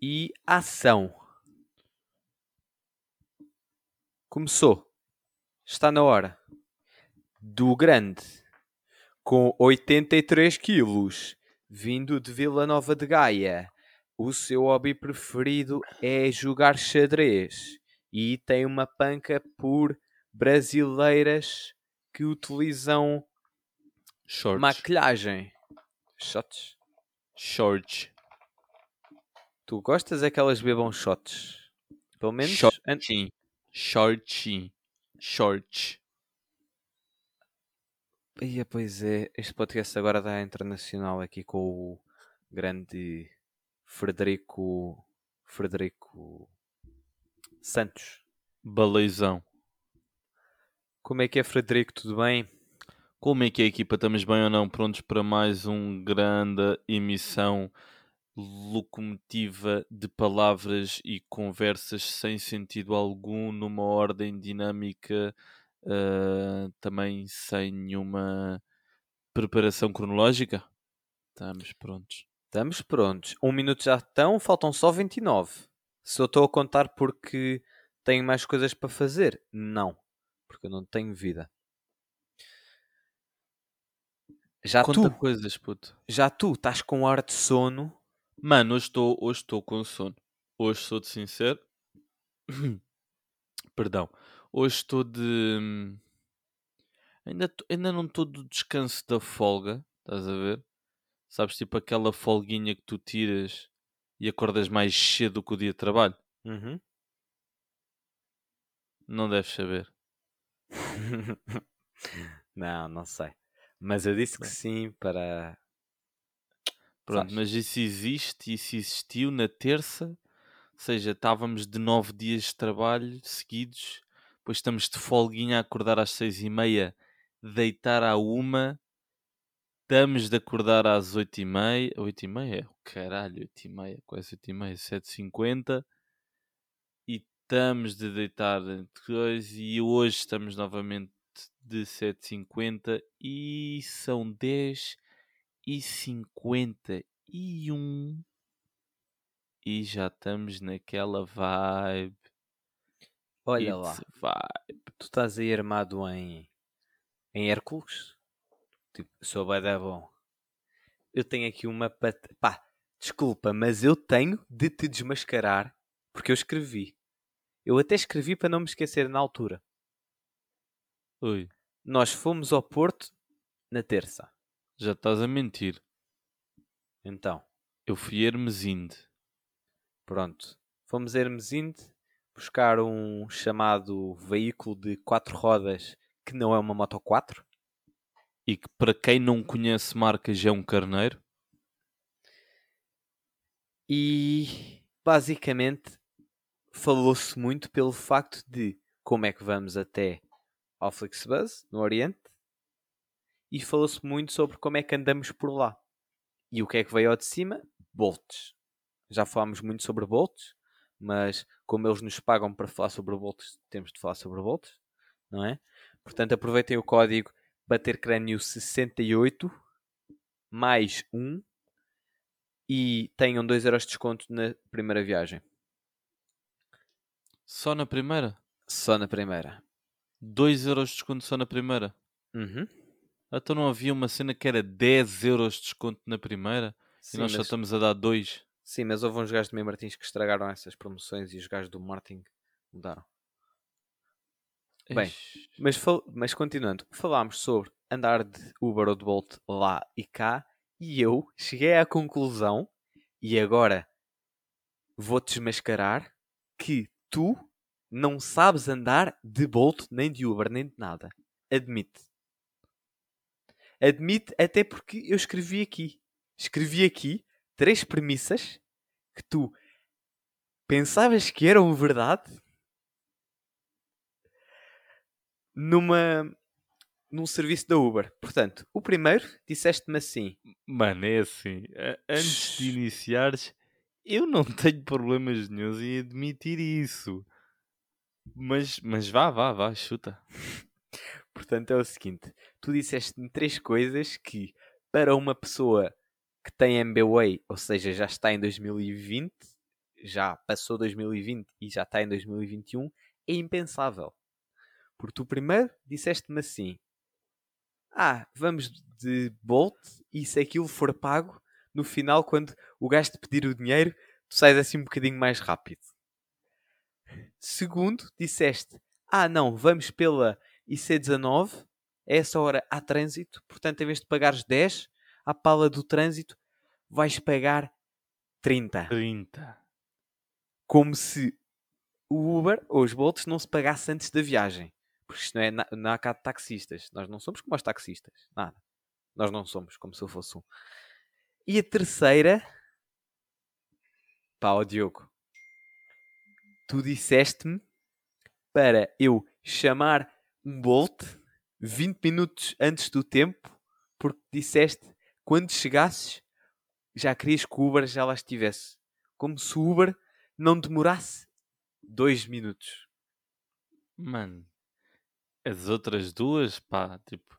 E ação. Começou. Está na hora. Do grande, com 83 quilos, vindo de Vila Nova de Gaia. O seu hobby preferido é jogar xadrez e tem uma panca por brasileiras que utilizam Shorts. maquilhagem. Shots? Shorts. Tu gostas é que elas bebam shots? Pelo menos Shortinho. Shortinho. Shorts. Ia, pois é, este podcast agora dá internacional aqui com o grande Frederico Frederico Santos. Baleizão. Como é que é, Frederico? Tudo bem? Como é que é, equipa? Estamos bem ou não? Prontos para mais um grande emissão locomotiva de palavras e conversas sem sentido algum, numa ordem dinâmica, ah, também sem nenhuma preparação cronológica? Estamos prontos. Estamos prontos. Um minuto já estão, faltam só 29. Se eu estou a contar porque tenho mais coisas para fazer? Não, porque eu não tenho vida. Já Conta tu, coisas, puto. já tu estás com ar de sono. Mano, hoje estou hoje estou com sono. Hoje sou-te sincero. Perdão. Hoje estou de. Ainda, tô- ainda não estou do descanso da folga. Estás a ver? Sabes, tipo aquela folguinha que tu tiras e acordas mais cedo que o dia de trabalho. Uhum. Não deves saber. não, não sei. Mas eu disse que sim para. Pronto, Sabes? mas isso existe, isso existiu na terça. Ou seja, estávamos de nove dias de trabalho seguidos. Depois estamos de folguinha a acordar às seis e meia, deitar à uma. Estamos de acordar às oito e meia. Oito e meia? É o caralho, oito e meia, quase oito e meia, sete e cinquenta. E estamos de deitar depois. E hoje estamos novamente de sete e cinquenta. E são dez e cinquenta e já estamos naquela vibe. Olha lá, It's vibe. tu estás aí armado em. em Hércules? Tipo, sou bué da bom. Eu tenho aqui uma pat... Pá, desculpa, mas eu tenho de te desmascarar porque eu escrevi. Eu até escrevi para não me esquecer na altura. Ui, Nós fomos ao Porto na terça. já estás a mentir. Então, Eu fui a Hermesinde. pronto. Fomos a Hermesinde buscar um chamado veículo de quatro rodas que não é uma Moto 4. E que para quem não conhece marcas é um carneiro. E basicamente falou-se muito pelo facto de como é que vamos até ao Flixbus, no Oriente, e falou-se muito sobre como é que andamos por lá. E o que é que veio ao de cima? Bolts. Já falámos muito sobre bolts, mas como eles nos pagam para falar sobre bolts, temos de falar sobre bolts, não é? Portanto, aproveitem o código batercrânio68 mais 1 e tenham 2 euros de desconto na primeira viagem. Só na primeira. Só na primeira. 2 euros de desconto só na primeira. Uhum. Então não havia uma cena que era 10 euros de desconto na primeira Sim, e nós só mas, estamos a dar 2. sim, mas houve uns gajos de Meio Martins que estragaram essas promoções e os gajos do Martin mudaram. Bem, Mas, fal- mas continuando, falámos sobre andar de Uber ou de Bolt lá e cá e eu cheguei à conclusão, e agora vou-te desmascarar, que tu não sabes andar de Bolt, nem de Uber, nem de nada. Admite. Admite até porque eu escrevi aqui. Escrevi aqui três premissas que tu pensavas que eram verdade numa num serviço da Uber. Portanto, o primeiro disseste-me assim: Mano, é assim. Antes de iniciares, Eu não tenho problemas nenhums em admitir isso. Mas, mas vá, vá, vá, chuta. Portanto, é o seguinte: tu disseste-me três coisas que, para uma pessoa que tem MBWay, ou seja, já está em 2020, já passou 2020 e já está em 2021, é impensável. Porque tu primeiro disseste-me assim: Ah, vamos de Bolt e se aquilo for pago, no final, quando o gajo te pedir o dinheiro, tu sais assim um bocadinho mais rápido. Segundo, disseste: Ah, não, vamos pela IC19, a essa hora há trânsito, portanto, em vez de pagares 10 à pala do trânsito, vais pagar 30. 30. Como se o Uber ou os Bolts não se pagasse antes da viagem. Porque isto não é, na- não há cá de taxistas. Nós não somos como os taxistas. Nada. Nós não somos como se eu fosse um. E a terceira. Pá, ó Diogo. Tu disseste-me para eu chamar um Bolt 20 minutos antes do tempo, porque disseste quando chegasses já querias que o Uber já lá estivesse. Como se o Uber não demorasse dois minutos. Mano, as outras duas, pá, tipo,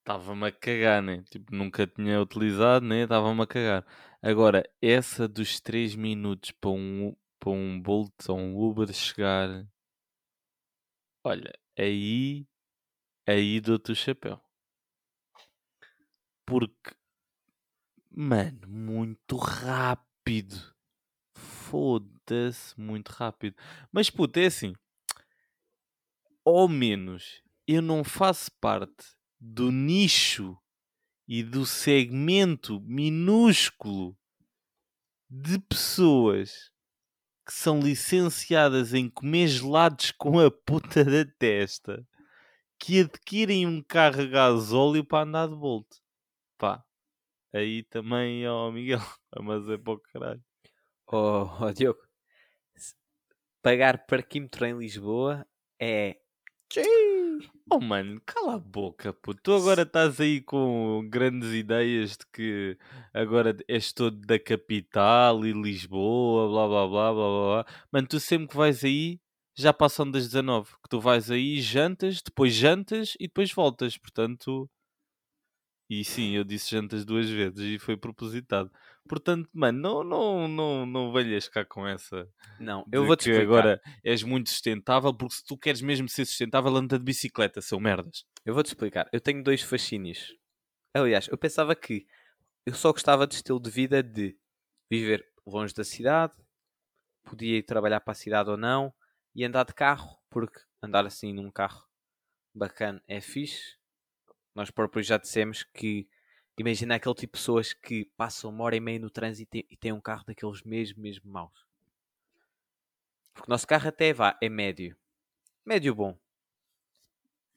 estava-me a cagar, né? Tipo, nunca tinha utilizado, né? Estava-me a cagar. Agora, essa dos 3 minutos para um, para um Bolt ou um Uber chegar, olha, aí, aí dou-te o chapéu. Porque, mano, muito rápido. Foda-se, muito rápido. Mas, puta, é assim ao menos eu não faço parte do nicho e do segmento minúsculo de pessoas que são licenciadas em comer gelados com a puta da testa que adquirem um carro a gasóleo para andar de Bolt. Pá, aí também, ó Miguel, mas é para o caralho. Oh, oh, Diogo, pagar parquímetro em Lisboa é. Oh mano, cala a boca, puto. Tu agora estás aí com grandes ideias de que agora és todo da capital e Lisboa, blá blá blá blá blá. Mano, tu sempre que vais aí já passam das 19. Que tu vais aí, jantas, depois jantas e depois voltas. Portanto, e sim, eu disse jantas duas vezes e foi propositado. Portanto, mano, não, não, não, não venhas cá com essa Não, eu vou-te explicar. agora és muito sustentável, porque se tu queres mesmo ser sustentável, anda de bicicleta, seu merdas. Eu vou-te explicar. Eu tenho dois fascínios. Aliás, eu pensava que eu só gostava de estilo de vida de viver longe da cidade, podia ir trabalhar para a cidade ou não, e andar de carro, porque andar assim num carro bacana é fixe. Nós próprios já dissemos que imagina aquele tipo de pessoas que passam uma hora e meia no trânsito e- têm um carro daqueles mesmo, mesmo maus. Porque o nosso carro até vá, é médio. Médio bom.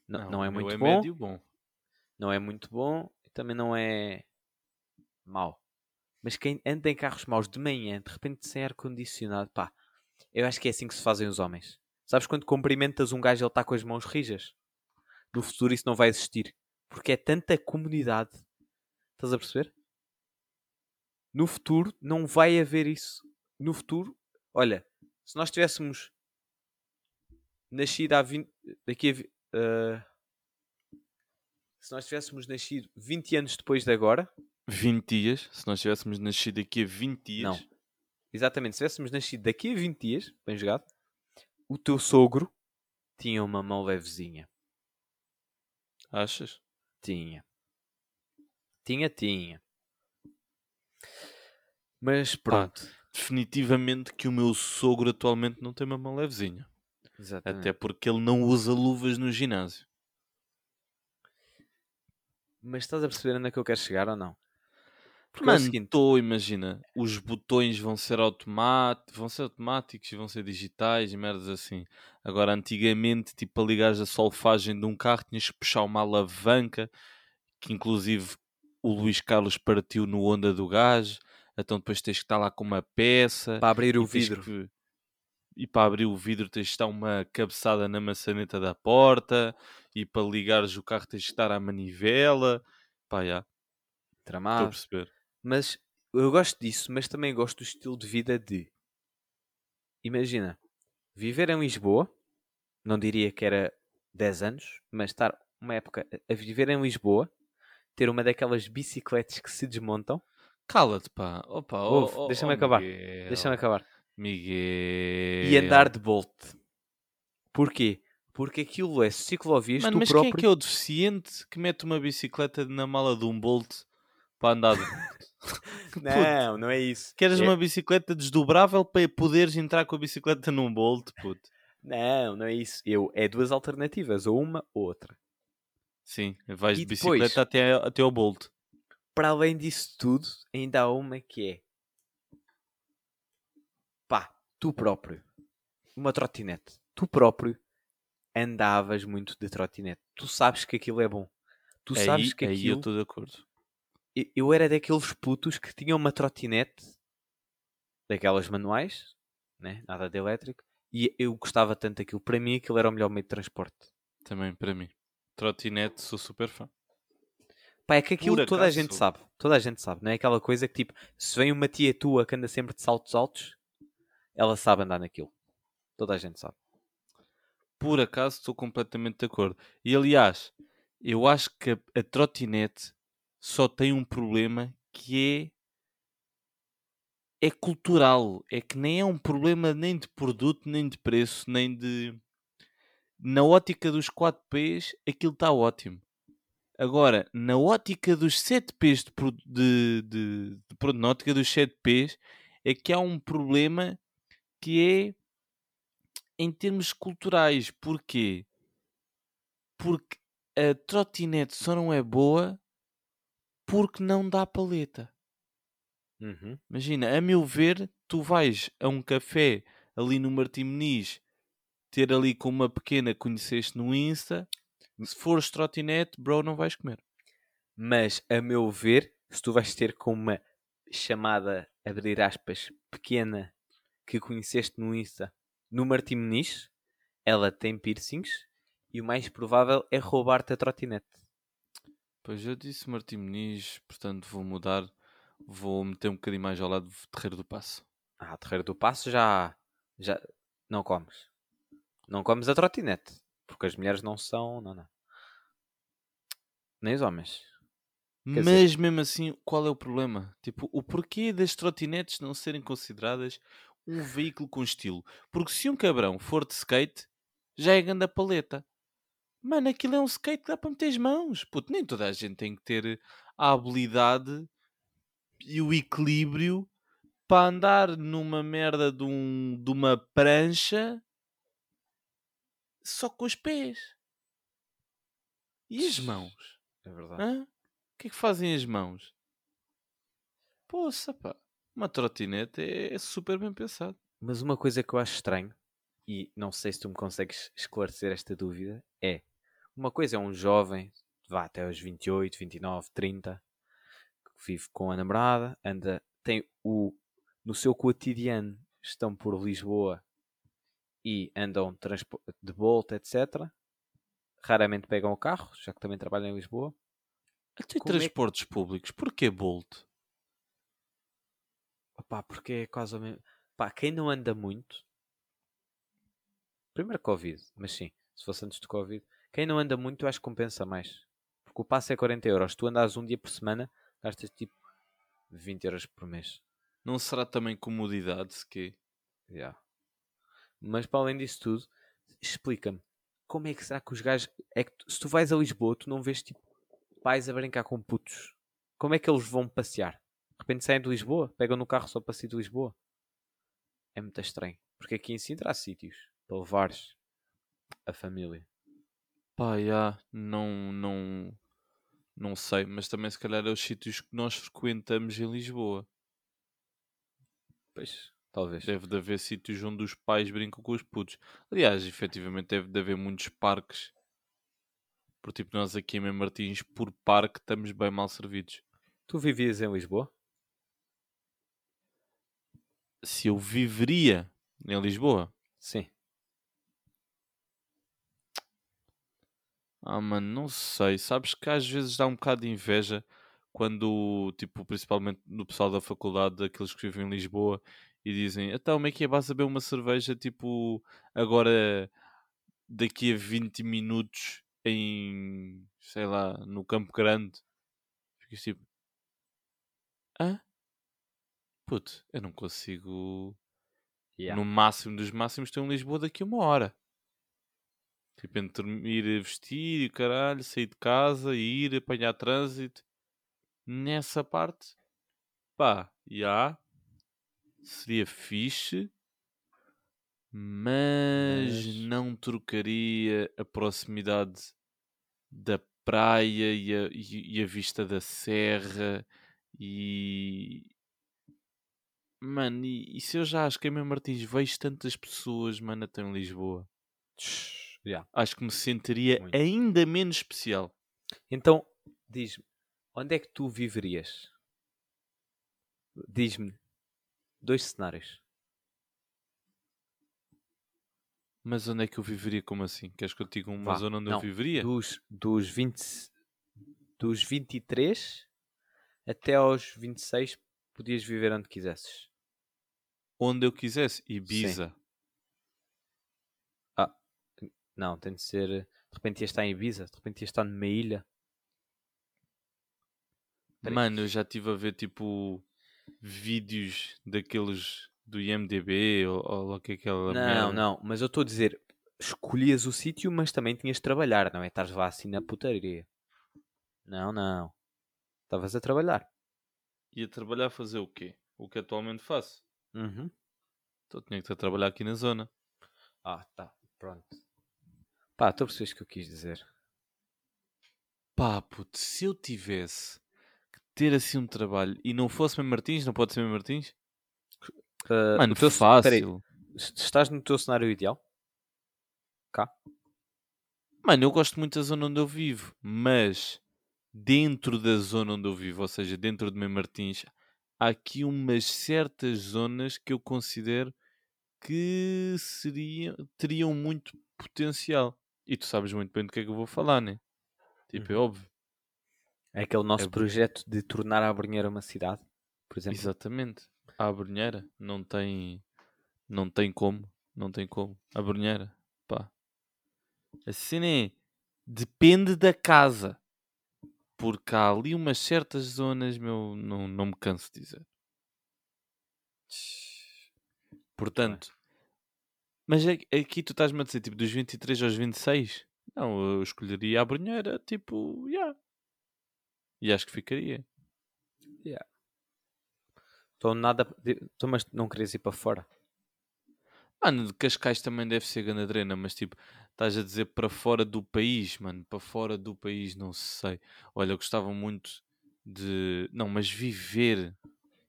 Não, não, é muito é bom médio bom. não é muito bom e também não é mau. Mas quem anda em carros maus de manhã, de repente sem ar-condicionado, pá, eu acho que é assim que se fazem os homens. Sabes quando cumprimentas um gajo e ele está com as mãos rijas? No futuro isso não vai existir. Porque é tanta comunidade. Estás a perceber? No futuro não vai haver isso. No futuro, olha, se nós tivéssemos nascido há 20. Daqui a. ah, se nós tivéssemos nascido 20 anos depois de agora, 20 dias, se nós tivéssemos nascido aqui a 20 dias, Não. exatamente, se tivéssemos nascido daqui a 20 dias, bem jogado, o teu sogro tinha uma mão levezinha. achas? Tinha. Tinha, tinha. Mas pronto. Definitivamente que o meu sogro atualmente não tem uma mão levezinha. Exatamente. Até porque ele não usa luvas no ginásio. Mas estás a perceber onde é que eu quero chegar ou não? Porque é Mano, seguinte, estou, imagina, os botões vão ser automáticos, vão ser automáticos e vão ser digitais e merdas assim. Agora, antigamente, tipo, para ligares a solfagem de um carro, tinhas que puxar uma alavanca, que inclusive o Luís Carlos partiu no onda do gás, então depois tens que estar lá com uma peça. para abrir o vidro, que- E para abrir o vidro tens de estar uma cabeçada na maçaneta da porta, e para ligares o carro tens que estar à manivela. Pá, já, estou a tramado. perceber. Mas eu gosto disso, mas também gosto do estilo de vida de. Imagina, viver em Lisboa, não diria que era 10 anos, mas estar uma época a- viver em Lisboa, ter uma daquelas bicicletas que se desmontam. Cala-te, pá. Opa, oh, oh, deixa-me oh, acabar. Deixa-me acabar. Miguel. E andar de Bolt. Porquê? Porque aquilo é ciclovias, Mano, tu mas próprio. quem é que é o deficiente que mete uma bicicleta na mala de um Bolt para andar? de- Não, não é isso. Queres É- uma bicicleta desdobrável para poderes entrar com a bicicleta num Bolt, puto? Não, não é isso. Eu, é duas alternativas, ou uma ou outra. Sim, vais E de depois? bicicleta até, até ao Bolt. Para além disso tudo, ainda há uma que é pá, tu próprio, uma trotinete, tu próprio andavas muito de trotinete. Tu sabes que aquilo é bom. Tu sabes aí, que aí eu aquilo. estou de acordo. Eu- era daqueles putos que tinham uma trotinete daquelas manuais, né? nada de elétrico, e eu gostava tanto daquilo. Para mim, aquilo era o melhor meio de transporte. Também para mim. Trotinete, sou super fã. Pá, é que aquilo Por toda a gente sabe. Toda a gente sabe. Não é aquela coisa que tipo, se vem uma tia tua que anda sempre de saltos altos, ela sabe andar naquilo. Toda a gente sabe. Por acaso estou completamente de acordo. E aliás, eu acho que a, a trotinete só tem um problema que é é cultural. É que nem é um problema nem de produto, nem de preço, nem de. Na ótica dos 4Ps, aquilo está ótimo. Agora, na ótica dos 7Ps de, pro- de, de, de na ótica dos 7Ps, é que há um problema que é em termos culturais. Porquê? Porque a trotinete só não é boa porque não dá paleta. Uhum. Imagina, a meu ver, tu vais a um café ali no Martim Meniz ter ali com uma pequena que conheceste no Insta. Se fores trotinete, bro, não vais comer. Mas, a meu ver, se tu vais ter com uma chamada, abrir aspas, pequena que conheceste no Insta, no Martim Muniz, ela tem piercings e o mais provável é roubar-te a trotinete. Pois eu disse Martim Meniz, portanto vou mudar. Vou meter um bocadinho mais ao lado de Terreiro do Passo. Ah, Terreiro do Passo já, já não comes. Não comes a trotinete. Porque as mulheres não são. Não, não. Nem os homens. Quer dizer- Mas mesmo assim, qual é o problema? Tipo, o porquê das trotinetes não serem consideradas um veículo com estilo? Porque se um cabrão for de skate, já é grande a paleta. Mano, aquilo é um skate que dá para meter as mãos. Puto, nem toda a gente tem que ter a habilidade e o equilíbrio para andar numa merda de, um, de uma prancha só com os pés. E as mãos? É verdade. Hã? O que é que fazem as mãos? Poça, pá. Uma trotinete é, é super bem pensado. Mas uma coisa que eu acho estranho, e não sei se tu me consegues esclarecer esta dúvida, é uma coisa é um jovem, vá até aos 28, 29, 30, que vive com a namorada, anda, tem o no seu cotidiano estão por Lisboa e andam de volta, etc. Raramente pegam o carro, já que também trabalham em Lisboa. Até Como é que- transportes públicos. Porquê Bolt? Porque é quase o mesmo. Pá, quem não anda muito. Primeiro Covid, mas sim, se fosse antes do Covid. Quem não anda muito, acho que compensa mais. Porque o passe é 40 euros. Tu andas um dia por semana, gastas tipo 20 euros por mês. Não será também comodidade, se quê? Yeah. Mas para além disso tudo, explica-me. Como é que será que os gajos. É que tu- se tu vais a Lisboa, tu não vês tipo pais a brincar com putos. Como é que eles vão passear? De repente saem de Lisboa, pegam no carro só para sair de Lisboa. É muito estranho. Porque aqui em Sintra há sítios para levares a família. Pá, já, não, não, não sei, mas também se calhar é os sítios que nós frequentamos em Lisboa. Pois, talvez. Deve de haver sítios onde os pais brincam com os putos. Aliás, efetivamente deve de haver muitos parques. Por tipo, nós aqui em Martins, por parque, estamos bem mal servidos. Tu vivias em Lisboa? Se eu viveria em Lisboa, Sim. Ah mano, não sei. Sabes que às vezes dá um bocado de inveja quando, tipo, principalmente no pessoal da faculdade, aqueles que vivem em Lisboa, e dizem, então, como é que é, vais a beber uma cerveja, tipo, agora, daqui a 20 minutos, em, sei lá, no Campo Grande? Ficas tipo, hã? Puto, eu não consigo Yeah. no máximo dos máximos estou em Lisboa daqui a uma hora. Tipo, entre ir vestir e caralho, sair de casa e ir apanhar trânsito. Nessa parte, pá, já seria fixe, mas, Mas- não trocaria a proximidade da praia e a, e- a vista da serra e Mano, e, e se eu já acho que em Mem Martins vejo tantas pessoas, mano, até em Lisboa, Tch, yeah. acho que me sentiria Muito. ainda menos especial. Então, diz-me, onde é que tu viverias? Diz-me dois cenários. Mas onde é que eu viveria como assim? Queres que eu diga uma Vá, zona onde não, eu viveria? Dos, dos, 20, dos 23 até aos 26 podias viver onde quisesses. Onde eu quisesse. Ibiza. Não, tem de ser. De repente ia estar em Ibiza, de repente ia estar numa ilha. Peraí. Mano, eu já estive a ver tipo vídeos daqueles do IMDB ou, ou lá que é aquela Não, merda. não, mas eu estou a dizer, escolhias o sítio, mas também tinhas de trabalhar, não é? Estás lá assim na putaria. Não, não. Estavas a trabalhar. Ia trabalhar a fazer o quê? O que atualmente faço. Uhum. Então tinha que estar a trabalhar aqui na zona. Ah, tá. Pronto. Pá, tu percebes o que eu quis dizer. Pá, puto, se eu tivesse que ter assim um trabalho e não fosse Mem Martins, não pode ser Mem Martins? Ah, Mano, teu- fácil. estás no teu cenário ideal? Cá? Mano, eu gosto muito da zona onde eu vivo, mas dentro da zona onde eu vivo, ou seja, dentro de Mem Martins, há aqui umas certas zonas que eu considero que seriam, teriam muito potencial. E tu sabes muito bem do que é que eu vou falar, né? Tipo, é Uhum. óbvio. É aquele nosso É projeto de tornar a Brunheira uma cidade, por exemplo. Exatamente. A Brunheira não tem, não tem como, não tem como. A Brunheira, pá. A cena é, depende da casa. Porque há ali umas certas zonas, meu, não, não me canso de dizer. Portanto, mas aqui tu estás-me a dizer, tipo, dos 23 aos 26? Não, eu escolheria a Brunheira, tipo, yeah. E acho que ficaria. Então nada. de- Então, mas não querias ir para fora? Mano, de Cascais também deve ser ganadrena, mas tipo, estás a dizer para fora do país, mano, para fora do país, não sei. Olha, eu gostava muito de. Não, mas viver.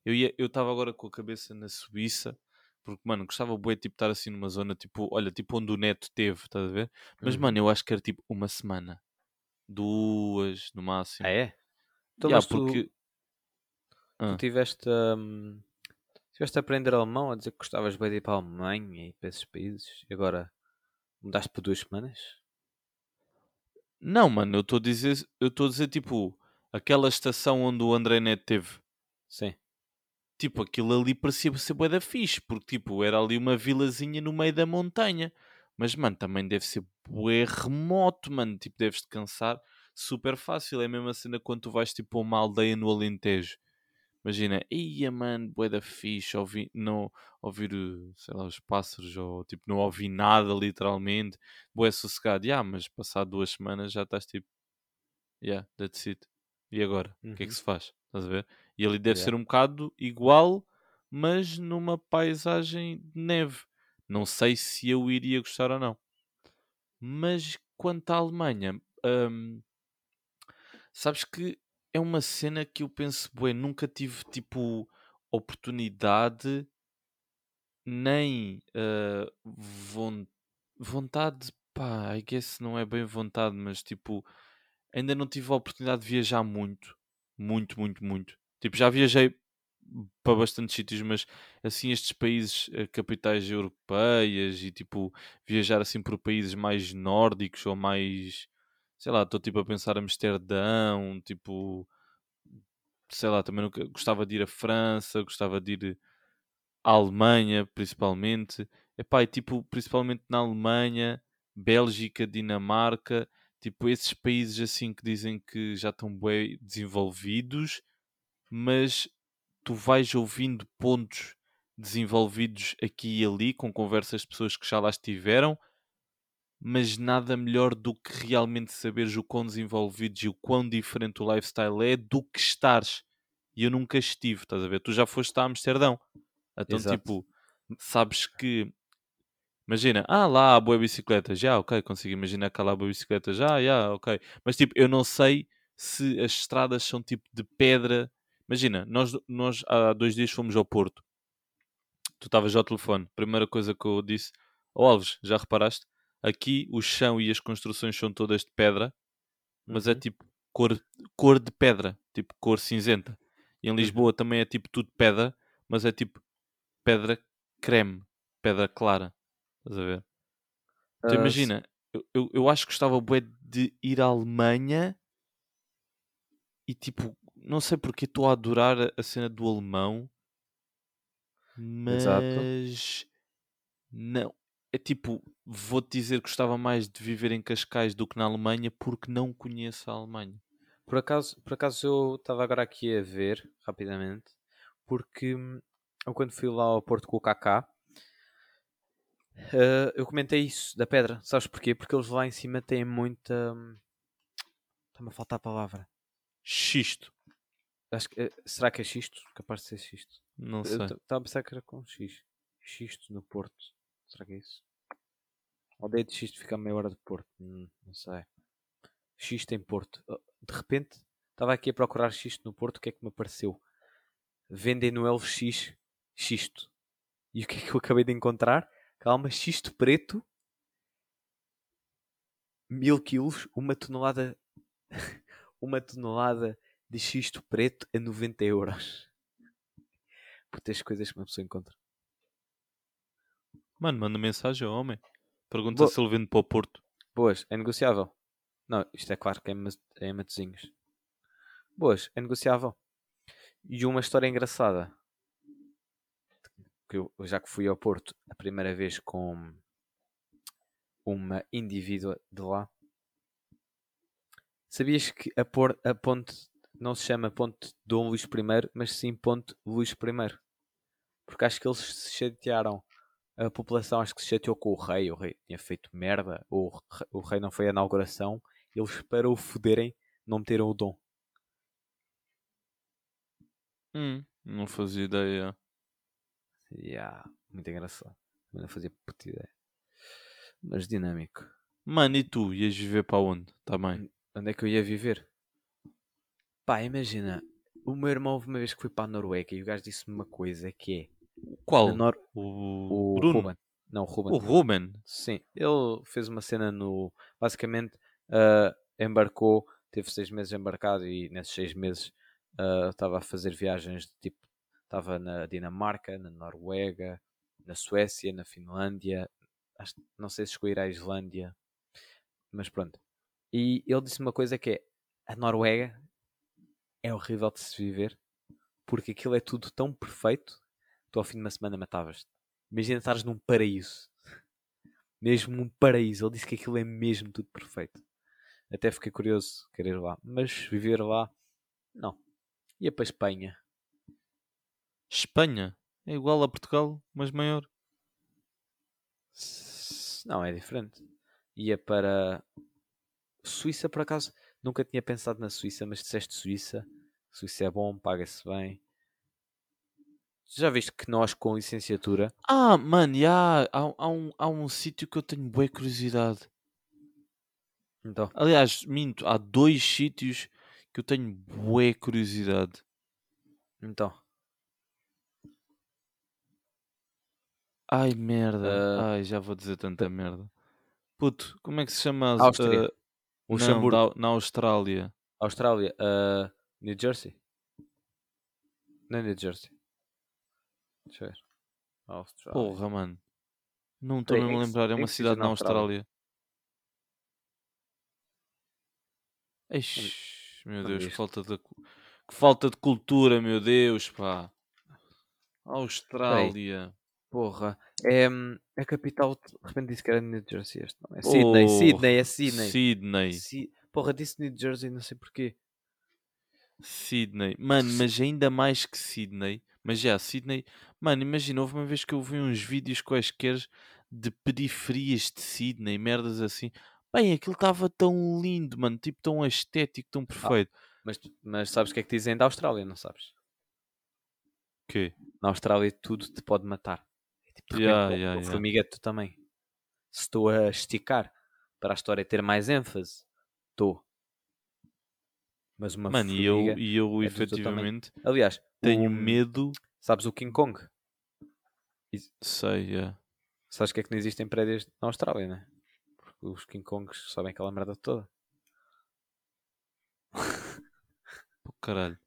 Eu ia, eu estava agora com a cabeça na Suíça, porque, mano, gostava bué, tipo, estar assim numa zona, tipo, olha, tipo onde o Neto teve, estás a ver? Mas, Uhum. mano, eu acho que era tipo uma semana, duas, no máximo. Ah, é? Então, Yeah, tu, porque. tu Ah. tiveste, hum, tiveste a aprender alemão, a dizer que gostavas bem de ir para a Alemanha e para esses países, e agora mudaste por duas semanas? Não, mano, eu estou a dizer, eu estou a dizer, tipo, aquela estação onde o André Neto teve. Sim. Tipo, aquilo ali parecia ser bué da fixe, porque, tipo, era ali uma vilazinha no meio da montanha. Mas, mano, também deve ser bué remoto, mano. Tipo, deves te cansar super fácil. É a mesma cena quando tu vais, tipo, a uma aldeia no Alentejo. Imagina, ia, mano, bué da fixe, ouvir, não, ouvir, sei lá, os pássaros, ou, tipo, não ouvir nada, literalmente. Bué sossegado. Yeah, mas passado duas semanas já estás, tipo, yeah, that's it. E agora? O que é que Uhum. se faz? Estás a ver? E ali deve Yeah. ser um bocado igual, mas numa paisagem de neve. Não sei se eu iria gostar ou não. Mas quanto à Alemanha, hum, sabes que é uma cena que eu penso, bué, nunca tive tipo oportunidade nem ah, von- vontade, pá, I guess não é bem vontade, mas tipo, ainda não tive a oportunidade de viajar muito, muito, muito, muito. Tipo, já viajei para bastantes sítios, mas assim estes países, eh, capitais europeias e tipo, viajar assim por países mais nórdicos ou mais, sei lá, estou tipo a pensar Amsterdão, tipo, sei lá, também nunca, gostava de ir a França, gostava de ir à Alemanha, principalmente. Epá, e tipo, principalmente na Alemanha, Bélgica, Dinamarca, tipo, esses países assim que dizem que já estão bem desenvolvidos, mas tu vais ouvindo pontos desenvolvidos aqui e ali, com conversas de pessoas que já lá estiveram, mas nada melhor do que realmente saberes o quão desenvolvidos e o quão diferente o lifestyle é do que estares. E eu nunca estive, estás a ver? Tu já foste a Amsterdão. Então, Exato. tipo, sabes que. Imagina, ah, lá há boa bicicleta, já, ok, consigo imaginar que há lá boa bicicleta, já, já, ok. Mas, tipo, eu não sei se as estradas são tipo de pedra. Imagina, nós, nós há dois dias fomos ao Porto. Tu estavas ao telefone. Primeira coisa que eu disse, ó Alves, já reparaste? Aqui o chão e as construções são todas de pedra, mas é Uhum. tipo cor, cor de pedra, tipo cor cinzenta. E em Uhum. Lisboa também é tipo tudo pedra, mas é tipo pedra creme, pedra clara. Estás a ver? Então imagina, eu, eu, eu acho que gostava bué de ir à Alemanha e tipo, não sei porque estou a adorar a- cena do alemão, Exato. mas não. É tipo, vou-te dizer que gostava mais de viver em Cascais do que na Alemanha porque não conheço a Alemanha. Por acaso, por acaso eu estava agora aqui a ver rapidamente, porque hum, eu quando fui lá ao Porto com o Kaká, eh, eu comentei isso da pedra. Sabes porquê? Porque eles lá em cima têm muita. hum, Está-me a faltar a palavra. Xisto, Acho que, eh, será que é xisto? Capaz de ser xisto. não sei. estava a pensar que era com X. Xisto no Porto. Será que é isso? Aldeia de xisto fica a meia hora de Porto. Hum, não sei. Xisto em Porto. Oh, De repente, estava aqui a procurar xisto no Porto. O que é que me apareceu? Vendem no LX xisto. E o que é que eu acabei de encontrar? Calma, xisto preto. Mil quilos. Uma tonelada. uma tonelada de xisto preto a 90 euros. Putas coisas que uma pessoa encontra. Mano, manda mensagem ao homem. Pergunta Bo- se ele vende para o Porto. Boas, é negociável. Não, isto é claro que é é em Matosinhos. Boas, é negociável. E uma história engraçada. Que eu, já que fui ao Porto a primeira vez com uma indivídua de lá. Sabias que a, por, a ponte não se chama Ponte Dom Luís I, mas sim Ponte Luís I? Porque acho que eles se chatearam. A população acho que se chateou com o rei. O rei tinha feito merda. O, re- o rei não foi à inauguração. Eles, para o foderem, não meteram o Dom. Hum, não fazia ideia. Yeah, muito engraçado. Não fazia puta ideia. Mas dinâmico. Mano, e tu? Ias viver para onde? Também. Onde é que eu ia viver? Pá, imagina. O meu irmão, houve uma vez que fui para a Noruega e o gajo disse-me uma coisa que é. Qual? Nor- O, o Bruno? Ruben. Não, o Ruben. O Ruben? Sim, ele fez uma cena no. Basicamente, ah, embarcou, teve seis meses embarcado e nesses seis meses ah, estava a fazer viagens de tipo. Estava na Dinamarca, na Noruega, na Suécia, na Finlândia, acho- não sei se chegou a ir à Islândia, mas pronto. E ele disse uma coisa que é: a Noruega é horrível de se viver porque aquilo é tudo tão perfeito tu ao fim de uma semana matavas-te. Imagina estares num paraíso mesmo um paraíso. Ele disse que aquilo é mesmo tudo perfeito. Até fiquei curioso querer ir lá, mas viver lá, não. Ia para a Espanha. Espanha? É igual a Portugal, mas maior. Não, é diferente. Ia para Suíça, por acaso. Nunca tinha pensado na Suíça, mas disseste Suíça. Suíça é bom, paga-se bem. Já viste que nós com licenciatura Ah, mano, já, há, há um, há um sítio que eu tenho boa curiosidade. então, Aliás, minto, há dois sítios que eu tenho boa curiosidade. então Ai, merda. Ah. Ai, já vou dizer tanta merda. Puto, como é que se chama? Áustria. Ah, não, Luxemburgo, da- na Austrália. Austrália, ah, New Jersey. Não é New Jersey. Deixa eu ver. Austrália. Porra, mano. Não estou mesmo a lembrar. É uma cidade na Austrália? Austrália. Meu Deus, que falta de, Que falta de cultura, meu Deus, pá. Austrália. Porra. É a capital. De repente disse que era New Jersey. Este não é Sydney. Oh, Sydney, é Sydney. Sydney. Si- Porra, disse New Jersey, não sei porquê. Sydney. Mano, mas ainda mais que Sydney. Mas já, Sydney. Mano, imagina, houve uma vez que eu vi uns vídeos quaisquer de periferias de Sydney, merdas assim. Bem, aquilo estava tão lindo, mano. Tipo, tão estético, tão perfeito. Mas, tu- mas sabes o que é que dizem da Austrália, não sabes? O quê? Na Austrália tudo te pode matar. Tipo, repente, ya, o tu também. Se estou a esticar para a história ter mais ênfase, estou. Mas uma Mano, e eu, e eu é efetivamente Aliás, tenho o- medo. Sabes o King Kong? Sei, é. Sabes que é que não existem prédios na Austrália, né? Porque os King Kongs sabem aquela merda toda. Pô, caralho.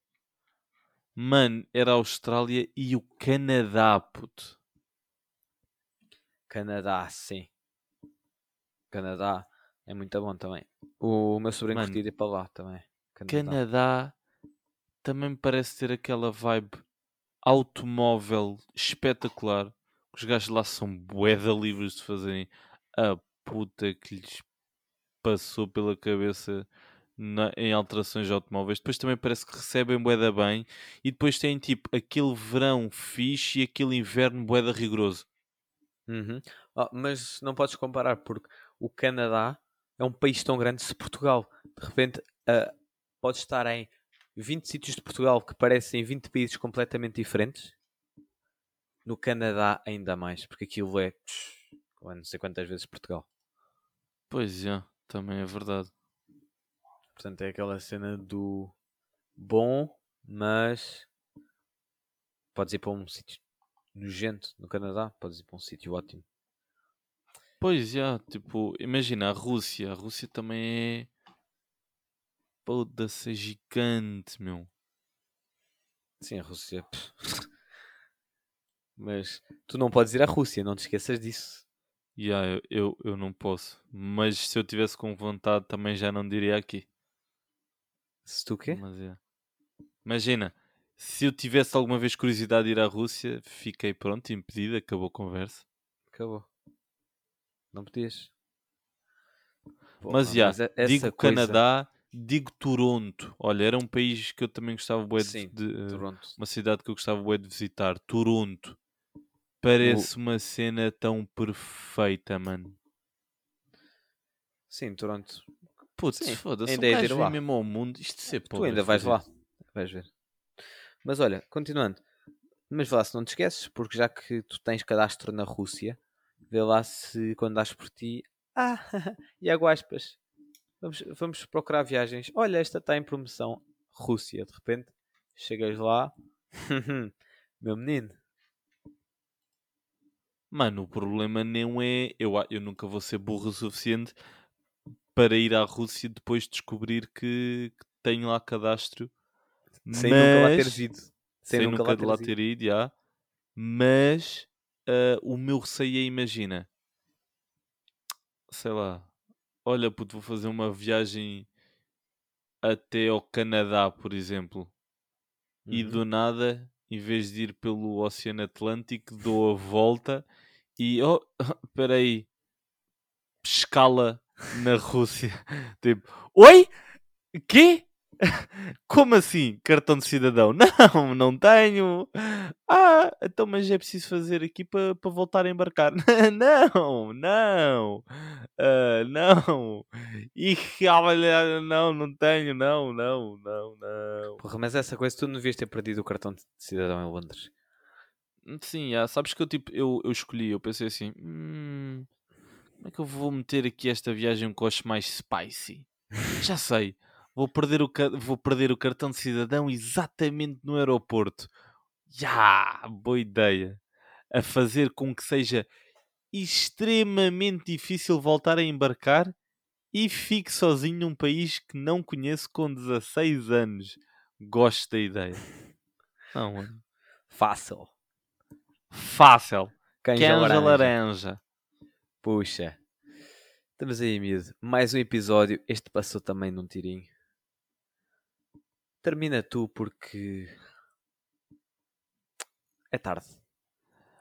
Mano, era a Austrália e o Canadá, puto. Canadá, sim. Canadá é muito bom também. O meu sobrinho Mano, curtia ir para lá também. Canadá. Canadá também parece ter aquela vibe automóvel espetacular. Os gajos lá são bué-da livres de fazerem a puta que lhes passou pela cabeça na- em alterações de automóveis. Depois também parece que recebem bué-da bem e depois têm tipo aquele verão fixe e aquele inverno bué-da rigoroso. Uhum. Ah, mas não podes comparar porque o Canadá é um país tão grande se Portugal de repente ah, pode estar em 20 sítios de Portugal que parecem 20 países completamente diferentes. No Canadá ainda mais, porque aquilo é não sei quantas vezes Portugal. Pois é, também é verdade. Portanto, é aquela cena do bom, mas podes ir para um sítio nojento no Canadá, podes ir para um sítio ótimo. Pois é, tipo, imagina a Rússia. A Rússia também é. Foda-se, é gigante, meu. Sim, a Rússia. mas tu não podes ir à Rússia, não te esqueças disso. Yeah, eu, eu, eu não posso. Mas se eu tivesse com vontade, também já não diria aqui. Se tu quê? Mas é. Imagina, se eu tivesse alguma vez curiosidade de ir à Rússia, fiquei pronto, impedido, acabou a conversa. Acabou. Não podias. mas já, é- essa digo coisa- Canadá, digo Toronto. Olha, era um país que eu também gostava bué de, Sim, de, eh, Toronto. uma cidade que eu gostava bué de visitar, Toronto. Parece uma cena tão perfeita, mano. Sim, Toronto. Putz, foda-se, um é gajo mesmo ao mundo. Isto ser Tu ainda vais fazer lá. Vais ver. Mas olha, continuando. Mas vê lá se não te esqueces, porque já que tu tens cadastro na Rússia, vê lá se quando dás por ti. Ah, Iago Aspas. Vamos, vamos procurar viagens. Olha, esta está em promoção. Rússia, de repente, chegas lá. Meu menino. Mano, o problema não é. Eu, eu nunca vou ser burro o suficiente para ir à Rússia depois de descobrir que, que tenho lá cadastro. Sem nunca lá mas- teres ido. Sem, nunca, de lá ter ido, já. Mas ah, o meu receio é, imagina, sei lá, olha, puto, vou fazer uma viagem até ao Canadá, por exemplo, e Uhum. do nada, em vez de ir pelo Oceano Atlântico, dou a volta e, oh, espera aí, escala na Rússia. Tipo, oi? Quê? Como assim? Cartão de cidadão? Não, não tenho. Ah, então, mas é preciso fazer aqui para voltar a embarcar. Não, não, ah, não. E olha, não, não tenho, não, não, não, não. Porra, mas essa coisa tu não devias ter perdido o cartão de cidadão em Londres. Sim, ah, sabes que eu tipo, eu, eu escolhi, eu pensei assim, "Hum, como é que eu vou meter aqui esta viagem eu acho mais spicy? Já sei, vou perder o, vou perder o cartão de cidadão exatamente no aeroporto. Já, boa ideia. A fazer com que seja extremamente difícil voltar a embarcar e fique sozinho num país que não conheço com 16 anos. Gosto da ideia. Não, mano. Fácil. Fácil. Canja, Canja laranja. laranja. Puxa. Estamos aí, miúdo. Mais um episódio. Este passou também num tirinho. Termina tu porque é tarde.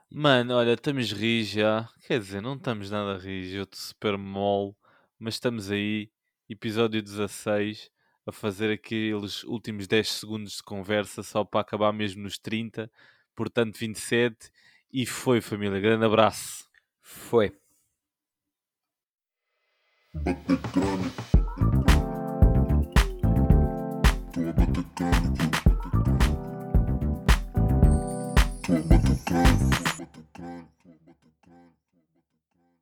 Mano, olha, estamos ris já. Quer dizer, não estamos nada ris, eu estou super mole, mas estamos aí, episódio 16, a fazer aqueles últimos 10 segundos de conversa só para acabar mesmo nos 30, portanto 27, e foi família. Grande abraço. Foi. Thank you.